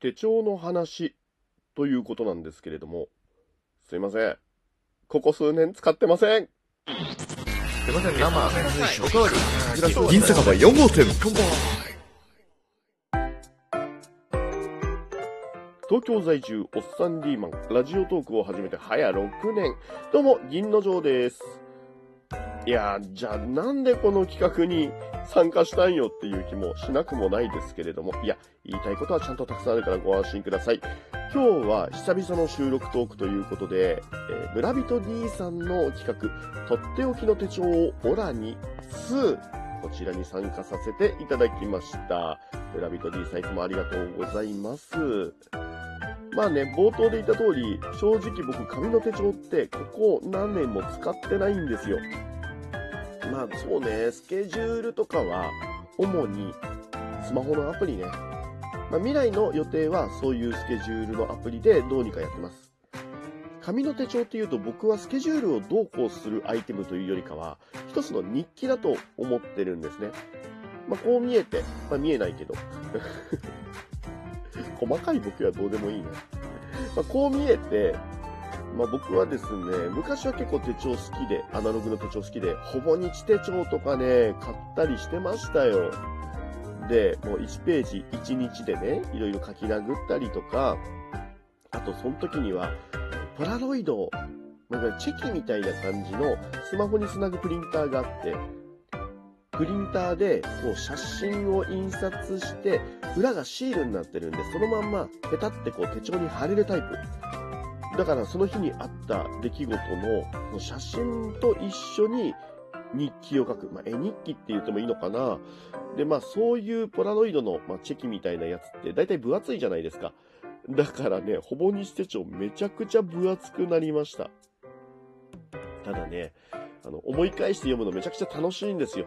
手帳の話ということなんですけれども、すいません。ここ数年使ってません。すいません、生、水、おかわり。銀酒場4号店東京在住おっさんリーマンラジオトークを始めて早6年どうも銀の城ですいやーじゃあなんでこの企画に参加したんよっていう気もしなくもないですけれどもいや言いたいことはちゃんとたくさんあるからご安心ください。今日は久々の収録トークということで、えー村人 D さんの企画とっておきの手帳をオラに2こちらに参加させていただきました。村人 D さんいつもありがとうございます。まあね、冒頭で言った通り、正直僕、紙の手帳って、ここ何年も使ってないんですよ。まあそうね、スケジュールとかは、主にスマホのアプリね。まあ、未来の予定はそういうスケジュールのアプリでどうにかやってます。紙の手帳っていうと僕はスケジュールをどうこうするアイテムというよりかは、一つの日記だと思ってるんですね。まあこう見えて、まあ見えないけど。細かい僕はどうでもいいな。ま、こう見えて、まあ、僕はですね、昔は結構手帳好きで、アナログの手帳好きで、ほぼ日手帳とかね、買ったりしてましたよ。で、もう1ページ1日でね、いろいろ書き殴ったりとか、あとその時には、ポラロイド、なんかチェキみたいな感じのスマホにつなぐプリンターがあって、プリンターでこう写真を印刷して、裏がシールになってるんで、そのまんまペタってこう手帳に貼れるタイプ。だからその日にあった出来事のの写真と一緒に日記を書く。まあ、絵日記って言ってもいいのかな。で、まあそういうポラロイドの、ま、チェキみたいなやつって大体分厚いじゃないですか。だからね、ほぼ日手帳めちゃくちゃ分厚くなりました。ただね、あの、思い返して読むのめちゃくちゃ楽しいんですよ。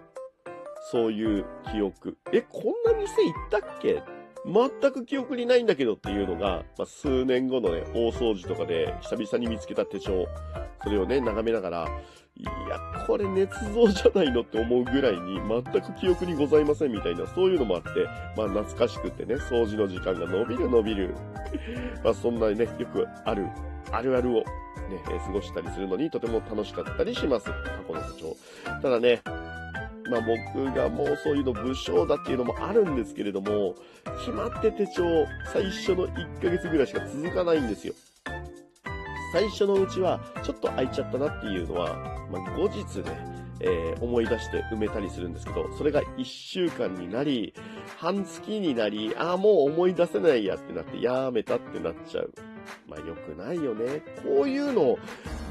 そういう記憶。え、こんな店行ったっけ？全く記憶にないんだけどっていうのが、まあ、数年後のね、大掃除とかで久々に見つけた手帳。それをね、眺めながら、いや、これ捏造じゃないのって思うぐらいに全く記憶にございませんみたいな、そういうのもあって、まあ懐かしくてね、掃除の時間が伸びる伸びる。まあそんなね、よくある、あるあるをね、過ごしたりするのにとても楽しかったりします。過去の手帳。ただね、まあ僕がもうそういうの武将だっていうのもあるんですけれども、決まって手帳、最初の1ヶ月ぐらいしか続かないんですよ。最初のうちは、ちょっと空いちゃったなっていうのは、まあ後日ね、えー思い出して埋めたりするんですけど、それが1週間になり、半月になり、ああ、もう思い出せないやってなって、やめたってなっちゃう。まあ良くないよね。こういうのを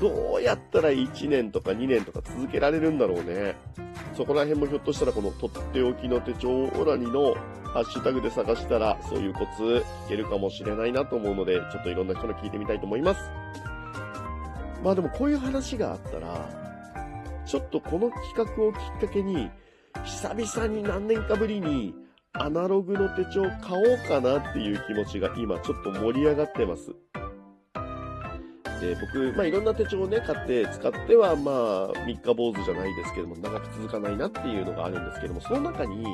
どうやったら1年とか2年とか続けられるんだろうね。そこら辺もひょっとしたらこのとっておきの手帳オラニのハッシュタグで探したらそういうコツ聞けるかもしれないなと思うので、ちょっといろんな人の聞いてみたいと思います。まあでもこういう話があったら、ちょっとこの企画をきっかけに、久々に何年かぶりにアナログの手帳買おうかなっていう気持ちが今ちょっと盛り上がってます。で、僕、まあいろんな手帳をね、買って使っては、まあ、三日坊主じゃないですけども、長く続かないなっていうのがあるんですけども、その中に、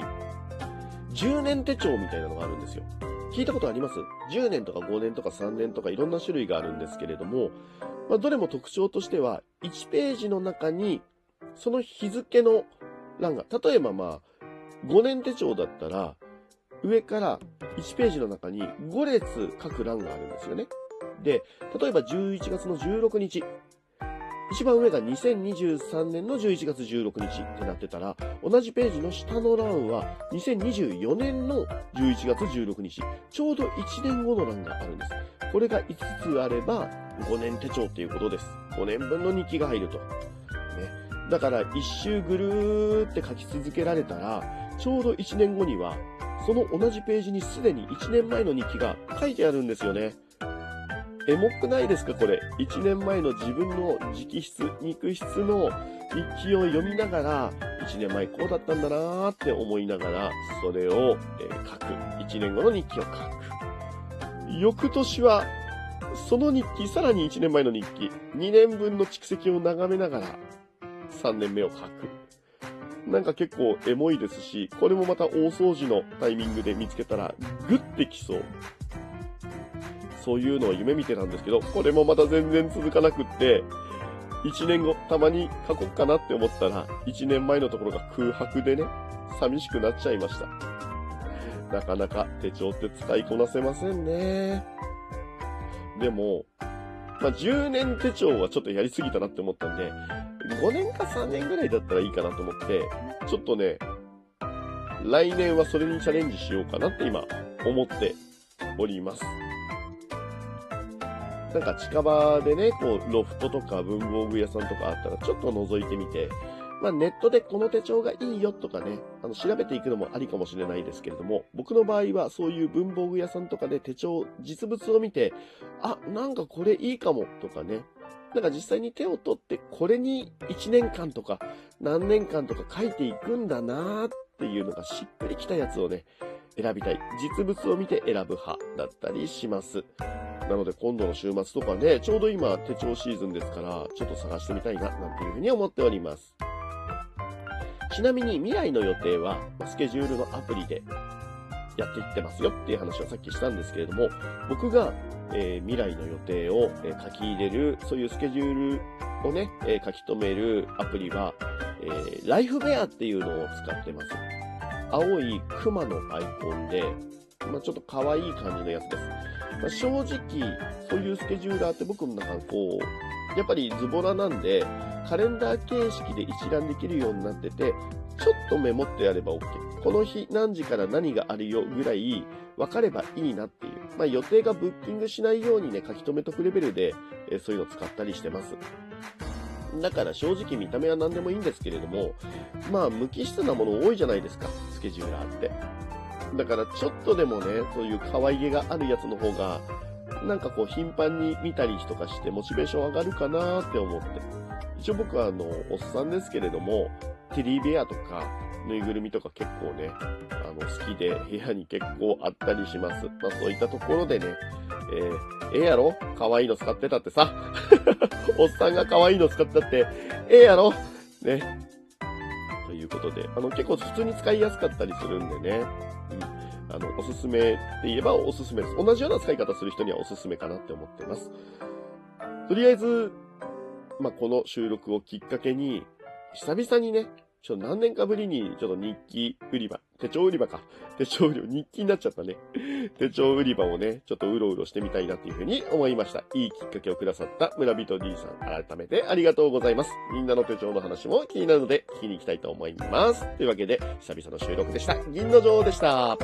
10年手帳みたいなのがあるんですよ。聞いたことあります ?10 年とか5年とか3年とかいろんな種類があるんですけれども、まあ、どれも特徴としては、1ページの中に、その日付の欄が、例えばまあ、5年手帳だったら、上から1ページの中に5列書く欄があるんですよね。で、例えば11月の16日、一番上が2023年の11月16日ってなってたら、同じページの下の欄は2024年の11月16日、ちょうど1年後の欄があるんです。これが5つあれば5年手帳っていうことです。5年分の日記が入ると。ね。だから一周ぐるーって書き続けられたら、ちょうど1年後には、その同じページにすでに1年前の日記が書いてあるんですよね。エモくないですかこれ。1年前の自分の直筆、肉筆の日記を読みながら、1年前こうだったんだなーって思いながら、それを、えー書く。1年後の日記を書く。翌年は、その日記、さらに1年前の日記、2年分の蓄積を眺めながら、3年目を書く。なんか結構エモいですし、これもまた大掃除のタイミングで見つけたら、グッてきそう。そういうのを夢見てたんですけど、これもまた全然続かなくって、1年後、たまに書こうかなって思ったら、1年前のところが空白でね、寂しくなっちゃいました。なかなか手帳って使いこなせませんね。でも、まあ、10年手帳はちょっとやりすぎたなって思ったんで、5年か3年ぐらいだったらいいかなと思って、ちょっとね、来年はそれにチャレンジしようかなって今思っております。なんか近場でね、こう、ロフトとか文房具屋さんとかあったらちょっと覗いてみて、まあネットでこの手帳がいいよとかね、あの調べていくのもありかもしれないですけれども、僕の場合はそういう文房具屋さんとかで手帳、実物を見て、あ、なんかこれいいかもとかね、なんか実際に手を取ってこれに1年間とか何年間とか書いていくんだなーっていうのがしっくりきたやつをね、選びたい。実物を見て選ぶ派だったりします。なので今度の週末とかね、ちょうど今手帳シーズンですから、ちょっと探してみたいな、なんていうふうに思っております。ちなみに未来の予定は、スケジュールのアプリでやっていってますよっていう話をさっきしたんですけれども、僕が、えー未来の予定を、えー書き入れる、そういうスケジュールをね、えー書き留めるアプリは、えーライフベアっていうのを使ってます。青いクマのアイコンで、まあ、ちょっと可愛い感じのやつです。まあ、正直、そういうスケジューラーって僕の中こう、やっぱりズボラなんで、カレンダー形式で一覧できるようになってて、ちょっとメモってやれば OK。この日何時から何があるよぐらい分かればいいなっていう。まあ予定がブッキングしないようにね、書き留めとくレベルで、えそういうの使ったりしてます。だから正直見た目は何でもいいんですけれども、まあ無機質なもの多いじゃないですか、スケジューラーって。だからちょっとでもね、そういう可愛げがあるやつの方が、なんかこう頻繁に見たりとかしてモチベーション上がるかなって思って。一応僕はあの、おっさんですけれども、テディベアとか、ぬいぐるみとか結構ね、あの、好きで部屋に結構あったりします。まあそういったところでね、えー、ええやろ？可愛いの使ってたってさ。おっさんが可愛いの使ったって、ええやろ？ね。ということで、あの、結構普通に使いやすかったりするんでね。あの、おすすめって言えばおすすめです。同じような使い方する人にはおすすめかなって思ってます。とりあえず、まあ、この収録をきっかけに、久々にね、ちょっと何年かぶりに、ちょっと日記売り場、手帳売り場か。手帳売り場、日記になっちゃったね。手帳売り場をね、ちょっとうろうろしてみたいなっていうふうに思いました。いいきっかけをくださった村人 D さん、改めてありがとうございます。みんなの手帳の話も気になるので聞きに行きたいと思います。というわけで、久々の収録でした。銀の女王でした。